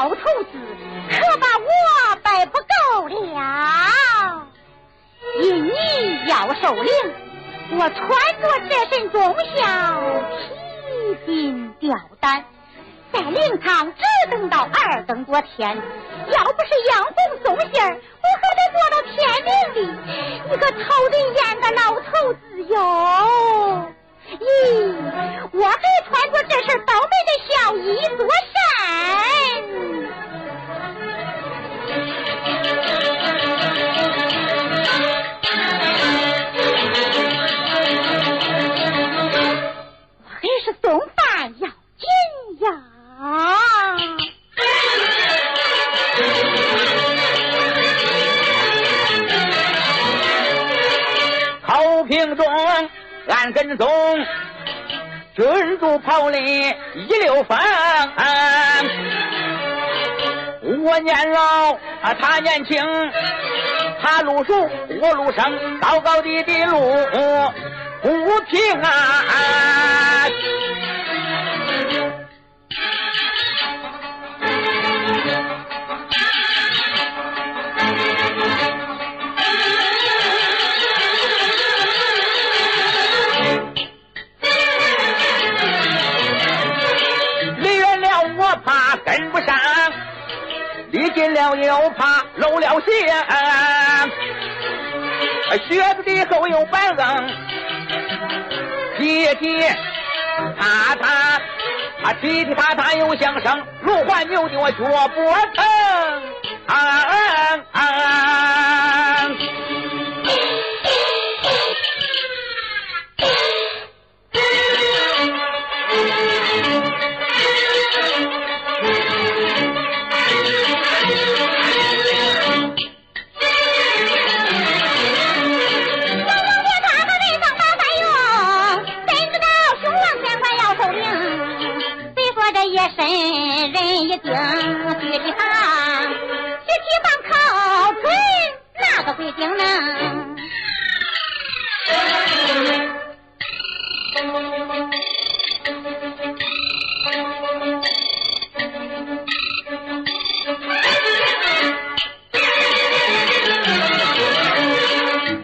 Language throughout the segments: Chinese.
老头子，可把我摆不够了。因你要受令，我穿着这身忠孝，披荆吊胆。在灵堂只等到二更多天，要不是杨红送信儿，我可得坐到天明哩。你个讨人厌的老头子哟！咦，我还穿着这身倒霉的孝衣做我跟踪，军住炮里一溜风。我年老，他年轻，他路熟，我路生，高高低低路不平啊！又怕漏了馅，靴子的后有板棱，踢踢踏踏，啊踢踢踏踏又响声，如环扭的我脚脖疼，人一定具体行，具体行靠准，哪个会定呢？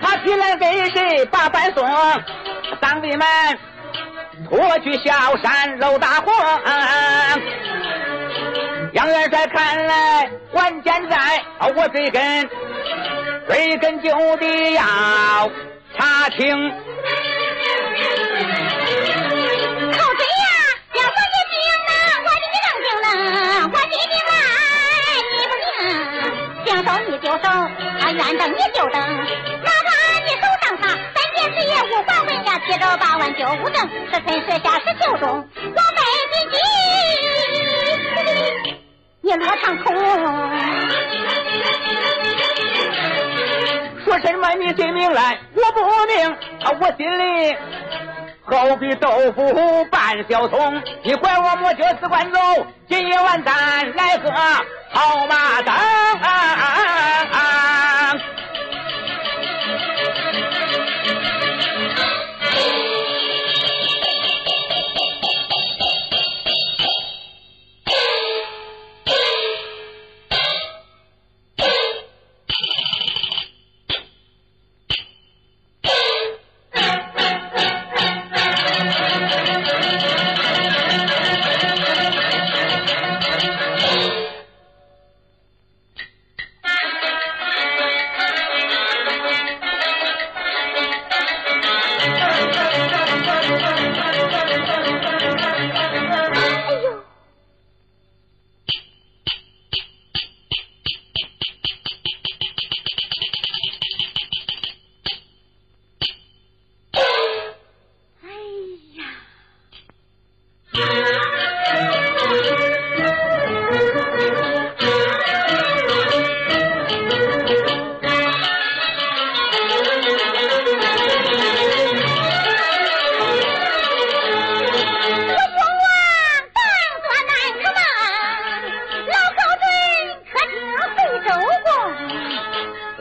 他提来给谁把饭送？当弟们。我去小山搂大黄，杨元帅看来还健在，我追根追根究底要查清。寇准呀，要说你病了，我的你能病了，我的病来你不病，想收你就收，啊愿等你就等，八万九五等，是春是夏是秋中，我卖给你，你落堂空。说什么你心明来，我不明，我心里好比豆腐拌小葱，你怪我莫叫死官走，今夜晚咱来喝好马灯。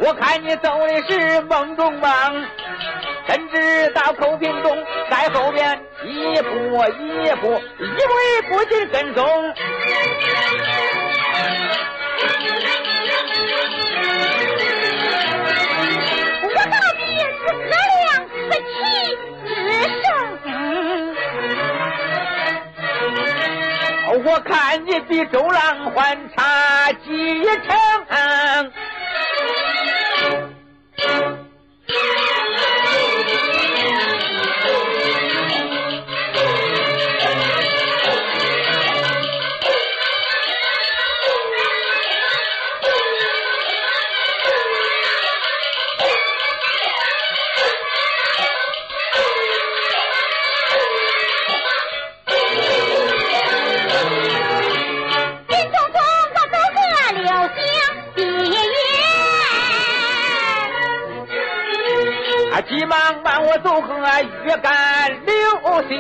我看你走的是梦中梦，怎知道口瓶中在后边一步一步，一位不紧跟踪。我到底是何良何气之生？我看你比周郎还差几成。越干流血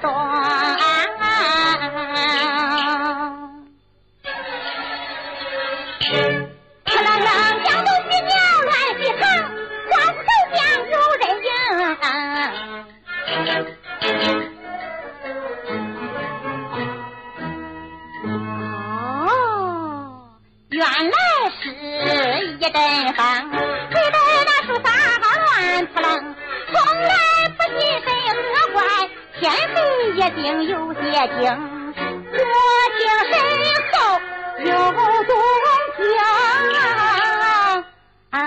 行动。可能能将东西鸟乱西藏，花府手将有人哦，原来是一阵风，吹得那树梢乱扑棱，从来不记谁何怪，天一定有些精，我听身后有动静。啊啊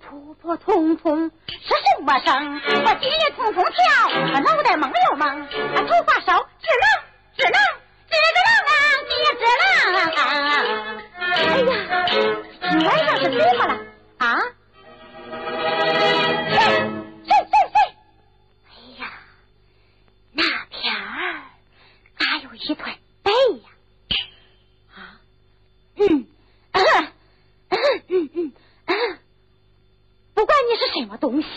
扑扑通通是什么声？我心里通通跳，我脑袋蒙又蒙，啊头发烧，直冷直冷直直冷啊，哎呀，今晚上是怎么了啊？东西，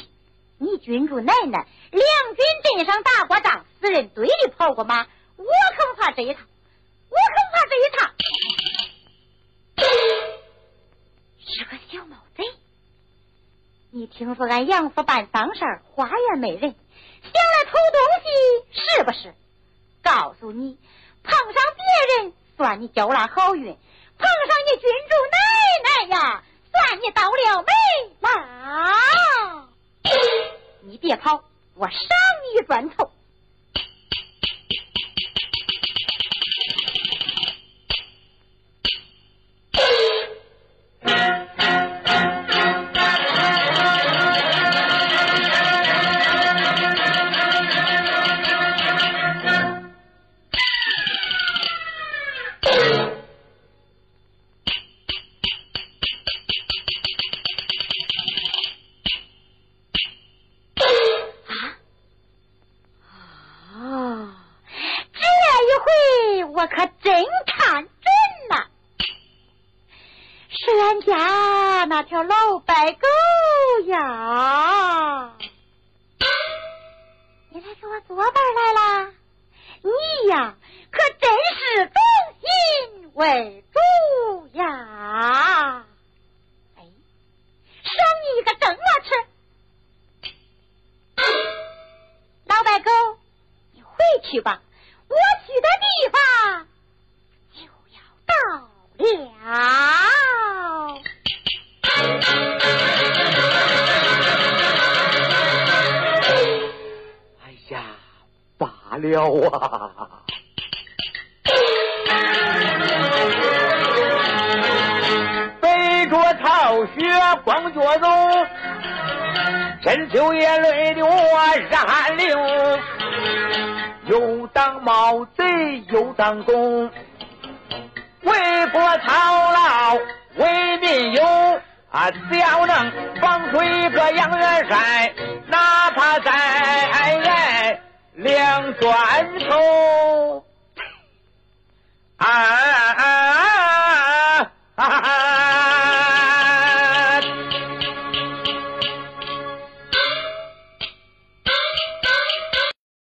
你君主奶奶两军阵上打过仗，死人堆里跑过马，我可不怕这一趟，我可不怕这一趟。是个小毛贼，你听说俺杨府办丧事儿，花园没人，想来偷东西，是不是？告诉你，碰上别人算你交了好运，碰上你君主奶奶呀，算你倒了霉了。你别跑，我上你一砖头。我可真看准了，是俺家那条老白狗呀。你来给我做伴来了，你呀，可真是忠心为主呀。哎，赏你一个蒸鹅吃。老白狗，你回去吧。了啊！背着草靴光脚走，深秋夜泪流热汗流，又当毛贼又当公，为国操劳为民忧啊！只要能放出一个杨元帅，哪怕在两转头啊